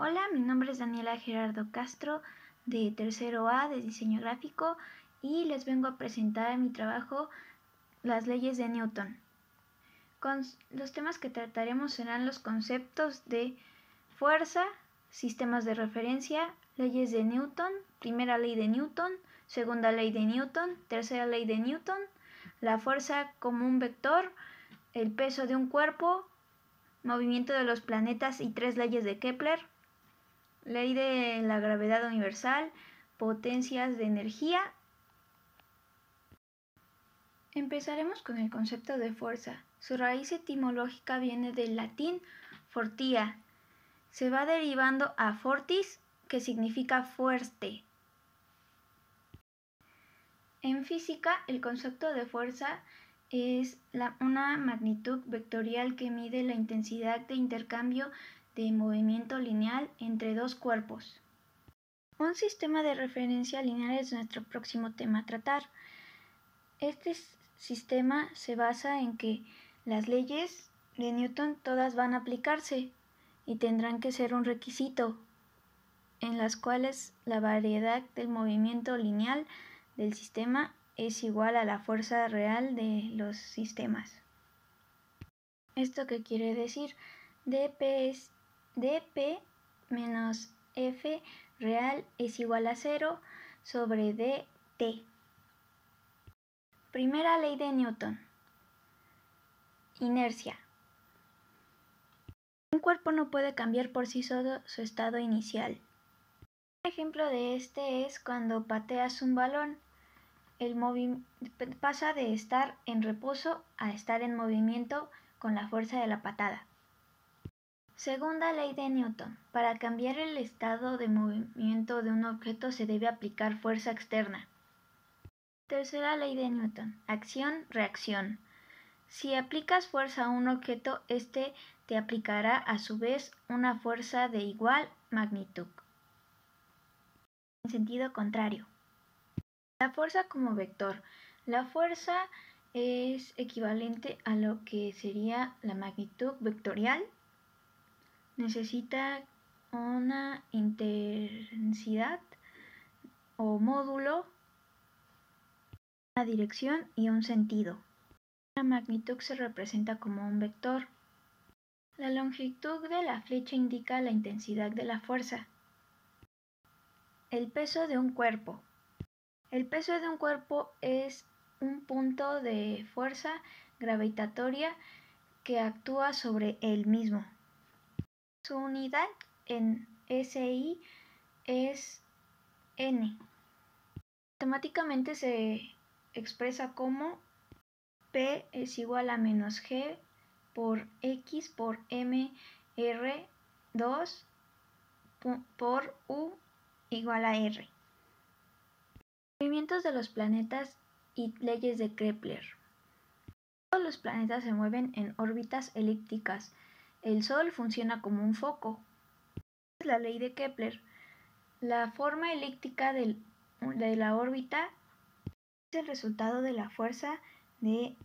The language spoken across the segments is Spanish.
Hola, mi nombre es Daniela Gerardo Castro de tercero A de diseño gráfico y les vengo a presentar mi trabajo Las leyes de Newton. Los temas que trataremos serán los conceptos de fuerza, sistemas de referencia, leyes de Newton, primera ley de Newton, segunda ley de Newton, tercera ley de Newton, la fuerza como un vector, el peso de un cuerpo, movimiento de los planetas y tres leyes de Kepler, ley de la gravedad universal, potencias de energía. Empezaremos con el concepto de fuerza. Su raíz etimológica viene del latín fortia. Se va derivando a fortis, que significa fuerte. En física, el concepto de fuerza es una magnitud vectorial que mide la intensidad de intercambio de movimiento lineal entre dos cuerpos. Un sistema de referencia lineal es nuestro próximo tema a tratar. Este sistema se basa en que las leyes de Newton todas van a aplicarse y tendrán que ser un requisito, en las cuales la variedad del movimiento lineal del sistema es igual a la fuerza real de los sistemas. ¿Esto qué quiere decir? dp es dp menos f real es igual a 0 sobre dt. Primera ley de Newton. Inercia. Un cuerpo no puede cambiar por sí solo su estado inicial. Un ejemplo de este es cuando pateas un balón. El pasa de estar en reposo a estar en movimiento con la fuerza de la patada. Segunda ley de Newton. Para cambiar el estado de movimiento de un objeto se debe aplicar fuerza externa. Tercera ley de Newton. Acción-reacción. Si aplicas fuerza a un objeto, éste te aplicará a su vez una fuerza de igual magnitud. En sentido contrario. La fuerza como vector. La fuerza es equivalente a lo que sería la magnitud vectorial necesita una intensidad o módulo, una dirección y un sentido. La magnitud se representa como un vector. La longitud de la flecha indica la intensidad de la fuerza. El peso de un cuerpo. El peso de un cuerpo es un punto de fuerza gravitatoria que actúa sobre él mismo. Su unidad en SI es N. Matemáticamente se expresa como P es igual a menos G por X por M R 2 por U igual a R. Movimientos de los planetas y leyes de Kepler. Todos los planetas se mueven en órbitas elípticas el Sol funciona como un foco. Es la ley de Kepler. La forma elíptica de la órbita es el resultado de la fuerza de,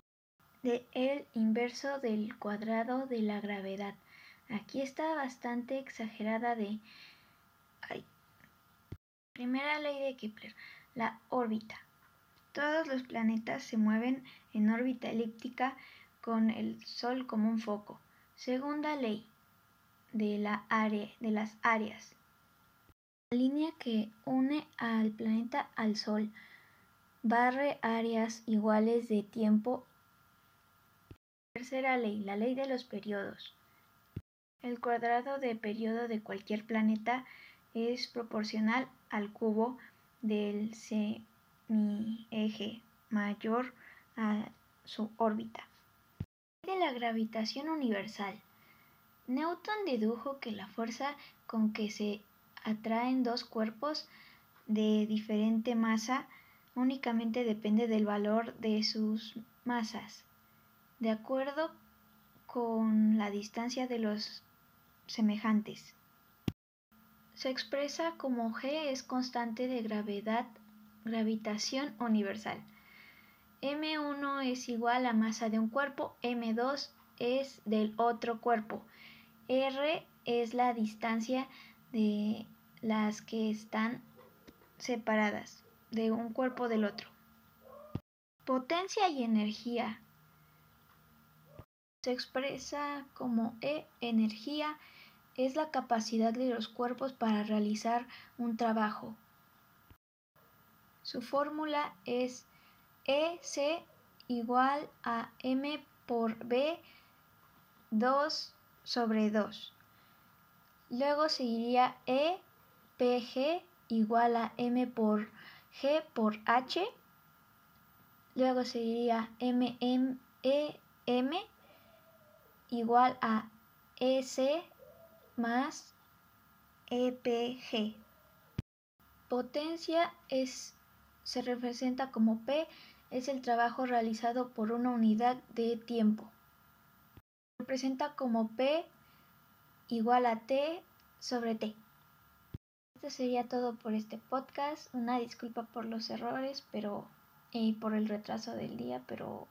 el inverso del cuadrado de la gravedad. Aquí está bastante exagerada de... Primera ley de Kepler. La órbita. Todos los planetas se mueven en órbita elíptica con el Sol como un foco. Segunda ley de, la área, de las áreas. La línea que une al planeta al Sol barre áreas iguales de tiempo. Tercera ley, la ley de los periodos. El cuadrado de periodo de cualquier planeta es proporcional al cubo del semieje mayor a su órbita de la gravitación universal. Newton dedujo que la fuerza con que se atraen dos cuerpos de diferente masa únicamente depende del valor de sus masas, de acuerdo con la distancia de los semejantes. Se expresa como G es constante de gravedad, gravitación universal. M1 es igual a masa de un cuerpo, M2 es del otro cuerpo, R es la distancia de las que están separadas de un cuerpo del otro. Potencia y energía. Se expresa como E energía es la capacidad de los cuerpos para realizar un trabajo. Su fórmula es EC igual a M por B 2 sobre 2. Luego seguiría E PG igual a M por G por H. Luego seguiría M, M, E, M igual a EC más EPG. Potencia es, se representa como P, es el trabajo realizado por una unidad de tiempo. Representa como P igual a T sobre T. Esto sería todo por este podcast. Una disculpa por los errores, pero y por el retraso del día, pero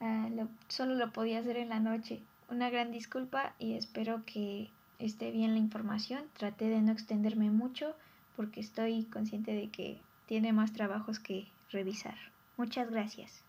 ah, solo lo podía hacer en la noche. Una gran disculpa y espero que esté bien la información. Traté de no extenderme mucho porque estoy consciente de que tiene más trabajos que revisar. Muchas gracias.